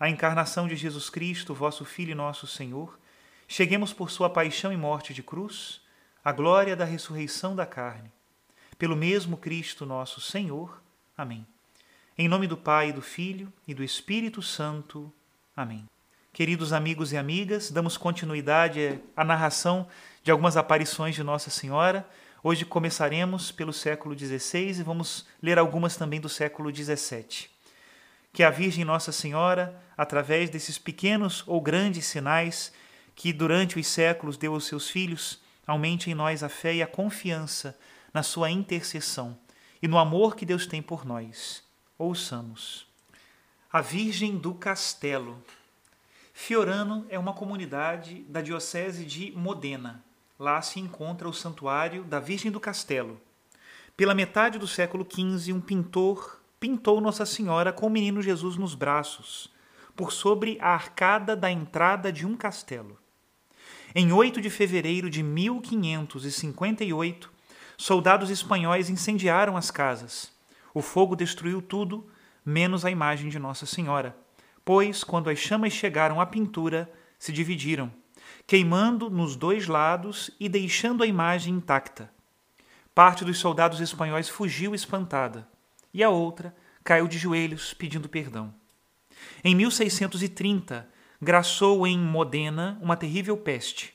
a encarnação de Jesus Cristo, vosso Filho e nosso Senhor, cheguemos por sua paixão e morte de cruz, à glória da ressurreição da carne. Pelo mesmo Cristo nosso Senhor. Amém. Em nome do Pai, do Filho e do Espírito Santo. Amém. Queridos amigos e amigas, damos continuidade à narração de algumas aparições de Nossa Senhora. Hoje começaremos pelo século XVI e vamos ler algumas também do século XVII que a Virgem Nossa Senhora, através desses pequenos ou grandes sinais que durante os séculos deu aos seus filhos, aumente em nós a fé e a confiança na sua intercessão e no amor que Deus tem por nós. Ouçamos. A Virgem do Castelo. Fiorano é uma comunidade da Diocese de Modena. Lá se encontra o Santuário da Virgem do Castelo. Pela metade do século XV, um pintor pintou Nossa Senhora com o menino Jesus nos braços, por sobre a arcada da entrada de um castelo. Em 8 de fevereiro de 1558, soldados espanhóis incendiaram as casas. O fogo destruiu tudo, menos a imagem de Nossa Senhora, pois, quando as chamas chegaram à pintura, se dividiram, queimando nos dois lados e deixando a imagem intacta. Parte dos soldados espanhóis fugiu espantada e a outra caiu de joelhos pedindo perdão. Em 1630, graçou em Modena uma terrível peste.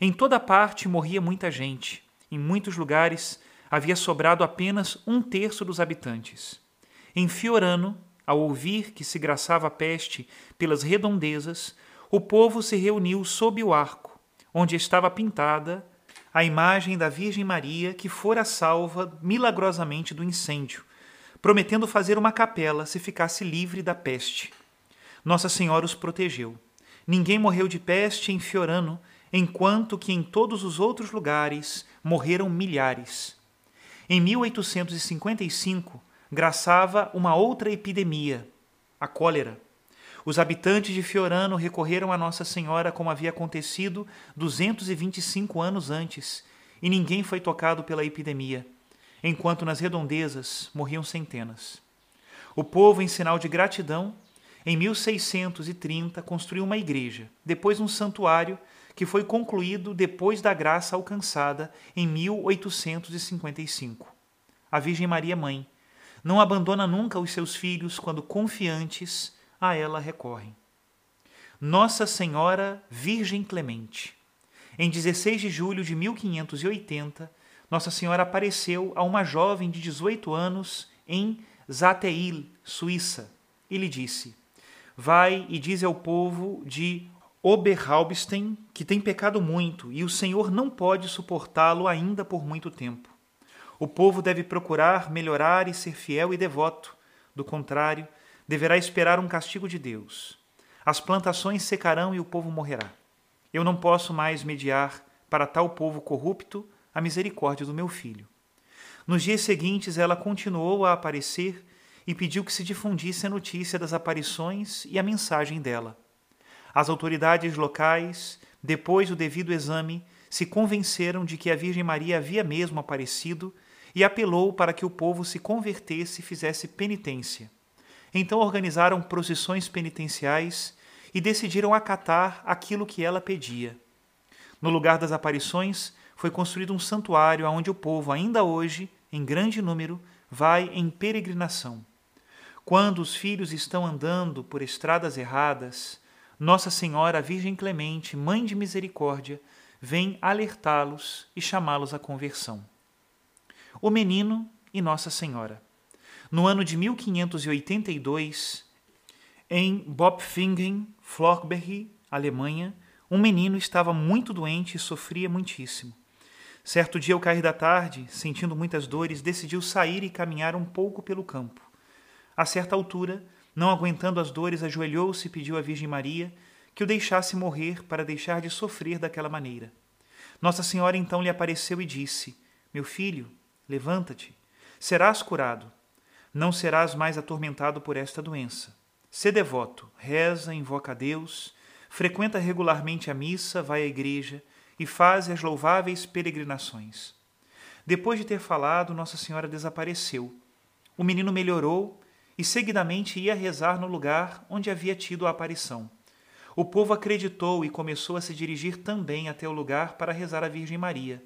Em toda parte morria muita gente. Em muitos lugares havia sobrado apenas um terço dos habitantes. Em Fiorano, ao ouvir que se graçava a peste pelas redondezas, o povo se reuniu sob o arco, onde estava pintada a imagem da Virgem Maria que fora salva milagrosamente do incêndio, prometendo fazer uma capela se ficasse livre da peste. Nossa Senhora os protegeu. Ninguém morreu de peste em Fiorano, enquanto que em todos os outros lugares morreram milhares. Em 1855, graçava uma outra epidemia, a cólera. Os habitantes de Fiorano recorreram a Nossa Senhora como havia acontecido 225 anos antes, e ninguém foi tocado pela epidemia enquanto nas redondezas morriam centenas. O povo, em sinal de gratidão, em 1630 construiu uma igreja, depois um santuário que foi concluído depois da graça alcançada em 1855. A Virgem Maria Mãe não abandona nunca os seus filhos quando confiantes a ela recorrem. Nossa Senhora Virgem Clemente. Em 16 de julho de 1580, nossa Senhora apareceu a uma jovem de 18 anos em Zateil, Suíça, e lhe disse: Vai e diz ao povo de Oberhalbstein que tem pecado muito e o Senhor não pode suportá-lo ainda por muito tempo. O povo deve procurar melhorar e ser fiel e devoto, do contrário, deverá esperar um castigo de Deus. As plantações secarão e o povo morrerá. Eu não posso mais mediar para tal povo corrupto a misericórdia do meu filho. Nos dias seguintes, ela continuou a aparecer e pediu que se difundisse a notícia das aparições e a mensagem dela. As autoridades locais, depois do devido exame, se convenceram de que a Virgem Maria havia mesmo aparecido e apelou para que o povo se convertesse e fizesse penitência. Então organizaram procissões penitenciais e decidiram acatar aquilo que ela pedia. No lugar das aparições, foi construído um santuário onde o povo, ainda hoje, em grande número, vai em peregrinação. Quando os filhos estão andando por estradas erradas, Nossa Senhora, a Virgem Clemente, Mãe de Misericórdia, vem alertá-los e chamá-los à conversão. O menino e Nossa Senhora. No ano de 1582, em Bopfingen, Flockberg, Alemanha, um menino estava muito doente e sofria muitíssimo. Certo dia, ao cair da tarde, sentindo muitas dores, decidiu sair e caminhar um pouco pelo campo. A certa altura, não aguentando as dores, ajoelhou-se e pediu à Virgem Maria que o deixasse morrer para deixar de sofrer daquela maneira. Nossa Senhora então lhe apareceu e disse: Meu filho, levanta-te, serás curado. Não serás mais atormentado por esta doença. Sê devoto, reza, invoca a Deus, frequenta regularmente a missa, vai à igreja e faz as louváveis peregrinações. Depois de ter falado, Nossa Senhora desapareceu. O menino melhorou e seguidamente ia rezar no lugar onde havia tido a aparição. O povo acreditou e começou a se dirigir também até o lugar para rezar a Virgem Maria.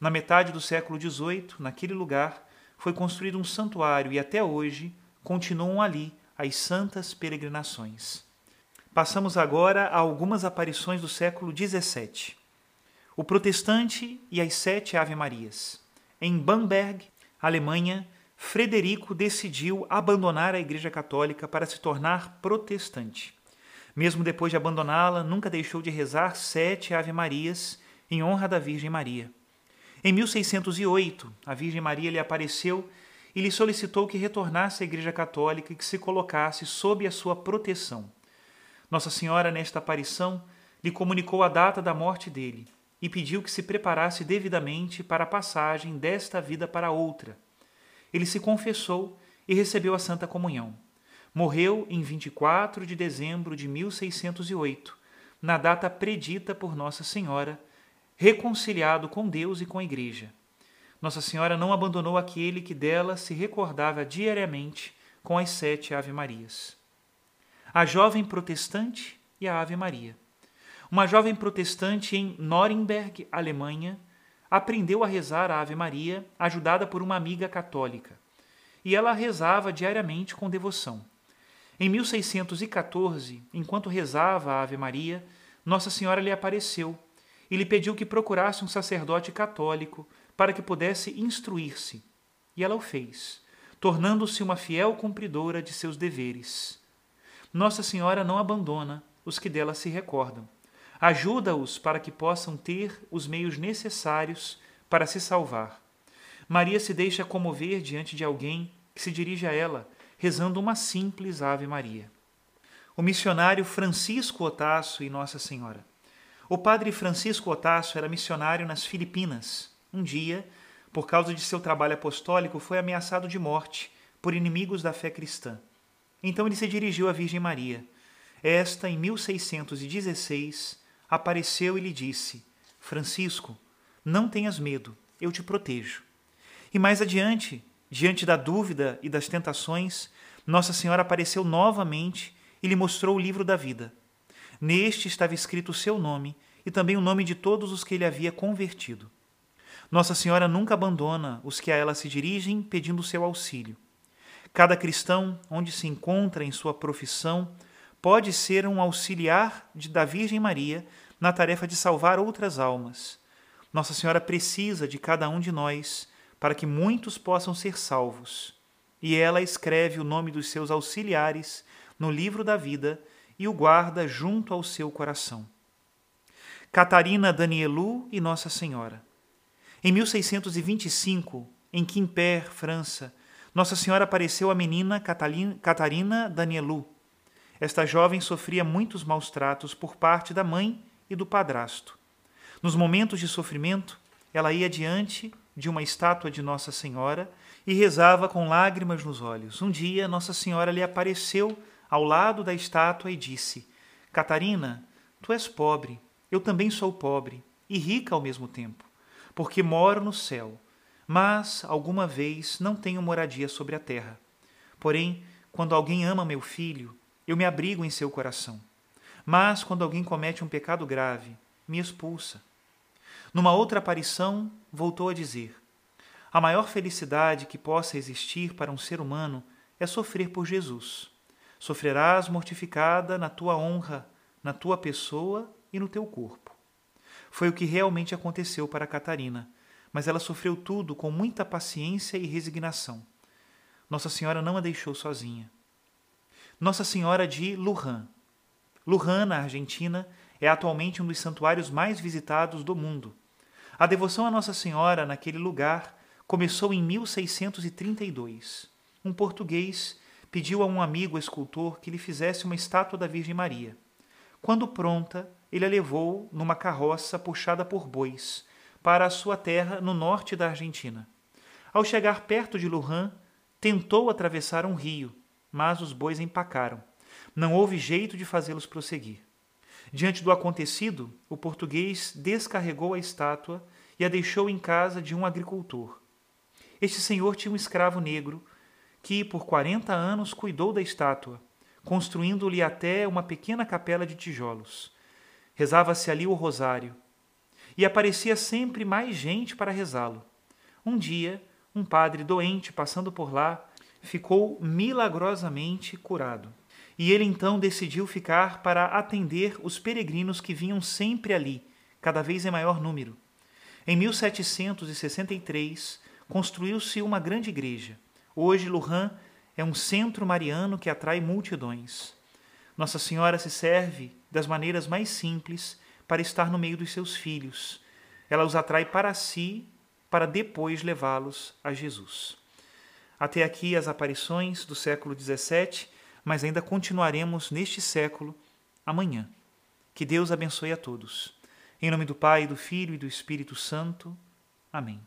Na metade do século XVIII, naquele lugar, foi construído um santuário e até hoje continuam ali as santas peregrinações. Passamos agora a algumas aparições do século XVII. O Protestante e as Sete Ave-Marias. Em Bamberg, Alemanha, Frederico decidiu abandonar a Igreja Católica para se tornar protestante. Mesmo depois de abandoná-la, nunca deixou de rezar sete Ave-Marias em honra da Virgem Maria. Em 1608, a Virgem Maria lhe apareceu e lhe solicitou que retornasse à Igreja Católica e que se colocasse sob a sua proteção. Nossa Senhora, nesta aparição, lhe comunicou a data da morte dele e pediu que se preparasse devidamente para a passagem desta vida para outra. Ele se confessou e recebeu a Santa Comunhão. Morreu em 24 de dezembro de 1608, na data predita por Nossa Senhora, reconciliado com Deus e com a Igreja. Nossa Senhora não abandonou aquele que dela se recordava diariamente com as sete Ave-Marias. A jovem protestante e a Ave Maria. Uma jovem protestante em Nuremberg, Alemanha, aprendeu a rezar a Ave Maria, ajudada por uma amiga católica, e ela rezava diariamente com devoção. Em 1614, enquanto rezava a Ave Maria, Nossa Senhora lhe apareceu e lhe pediu que procurasse um sacerdote católico para que pudesse instruir-se. E ela o fez, tornando-se uma fiel cumpridora de seus deveres. Nossa Senhora não abandona os que dela se recordam. Ajuda-os para que possam ter os meios necessários para se salvar. Maria se deixa comover diante de alguém que se dirige a ela, rezando uma simples Ave Maria. O missionário Francisco Otasso e Nossa Senhora. O padre Francisco Otasso era missionário nas Filipinas um dia, por causa de seu trabalho apostólico, foi ameaçado de morte por inimigos da fé cristã. Então ele se dirigiu à Virgem Maria. Esta, em 1616, apareceu e lhe disse: Francisco, não tenhas medo, eu te protejo. E mais adiante, diante da dúvida e das tentações, Nossa Senhora apareceu novamente e lhe mostrou o livro da vida. Neste estava escrito o seu nome e também o nome de todos os que ele havia convertido. Nossa Senhora nunca abandona os que a ela se dirigem pedindo seu auxílio. Cada cristão, onde se encontra em sua profissão, pode ser um auxiliar de, da Virgem Maria na tarefa de salvar outras almas. Nossa Senhora precisa de cada um de nós para que muitos possam ser salvos. E ela escreve o nome dos seus auxiliares no livro da vida e o guarda junto ao seu coração. Catarina Danielu e Nossa Senhora. Em 1625, em Quimper, França, Nossa Senhora apareceu à menina Catarina Danielu. Esta jovem sofria muitos maus tratos por parte da mãe e do padrasto. Nos momentos de sofrimento, ela ia diante de uma estátua de Nossa Senhora e rezava com lágrimas nos olhos. Um dia, Nossa Senhora lhe apareceu ao lado da estátua e disse: Catarina, tu és pobre, eu também sou pobre, e rica ao mesmo tempo, porque moro no céu, mas alguma vez não tenho moradia sobre a terra. Porém, quando alguém ama meu filho, eu me abrigo em seu coração. Mas quando alguém comete um pecado grave, me expulsa. Numa outra aparição, voltou a dizer: A maior felicidade que possa existir para um ser humano é sofrer por Jesus. Sofrerás mortificada na tua honra, na tua pessoa e no teu corpo. Foi o que realmente aconteceu para Catarina, mas ela sofreu tudo com muita paciência e resignação. Nossa Senhora não a deixou sozinha. Nossa Senhora de Lujan. Lujan, na Argentina, é atualmente um dos santuários mais visitados do mundo. A devoção a Nossa Senhora naquele lugar começou em 1632. Um português pediu a um amigo escultor que lhe fizesse uma estátua da Virgem Maria. Quando pronta, ele a levou numa carroça puxada por bois para a sua terra no norte da Argentina. Ao chegar perto de Lujan, tentou atravessar um rio, mas os bois empacaram. Não houve jeito de fazê-los prosseguir. Diante do acontecido, o português descarregou a estátua e a deixou em casa de um agricultor. Este senhor tinha um escravo negro que, por quarenta anos, cuidou da estátua, construindo-lhe até uma pequena capela de tijolos. Rezava-se ali o rosário e aparecia sempre mais gente para rezá-lo. Um dia, um padre doente passando por lá ficou milagrosamente curado. E ele então decidiu ficar para atender os peregrinos que vinham sempre ali, cada vez em maior número. Em 1763, construiu-se uma grande igreja. Hoje, Lujan é um centro mariano que atrai multidões. Nossa Senhora se serve das maneiras mais simples para estar no meio dos seus filhos. Ela os atrai para si, para depois levá-los a Jesus. Até aqui as aparições do século XVII mas ainda continuaremos neste século amanhã. Que Deus abençoe a todos. Em nome do Pai, do Filho e do Espírito Santo. Amém.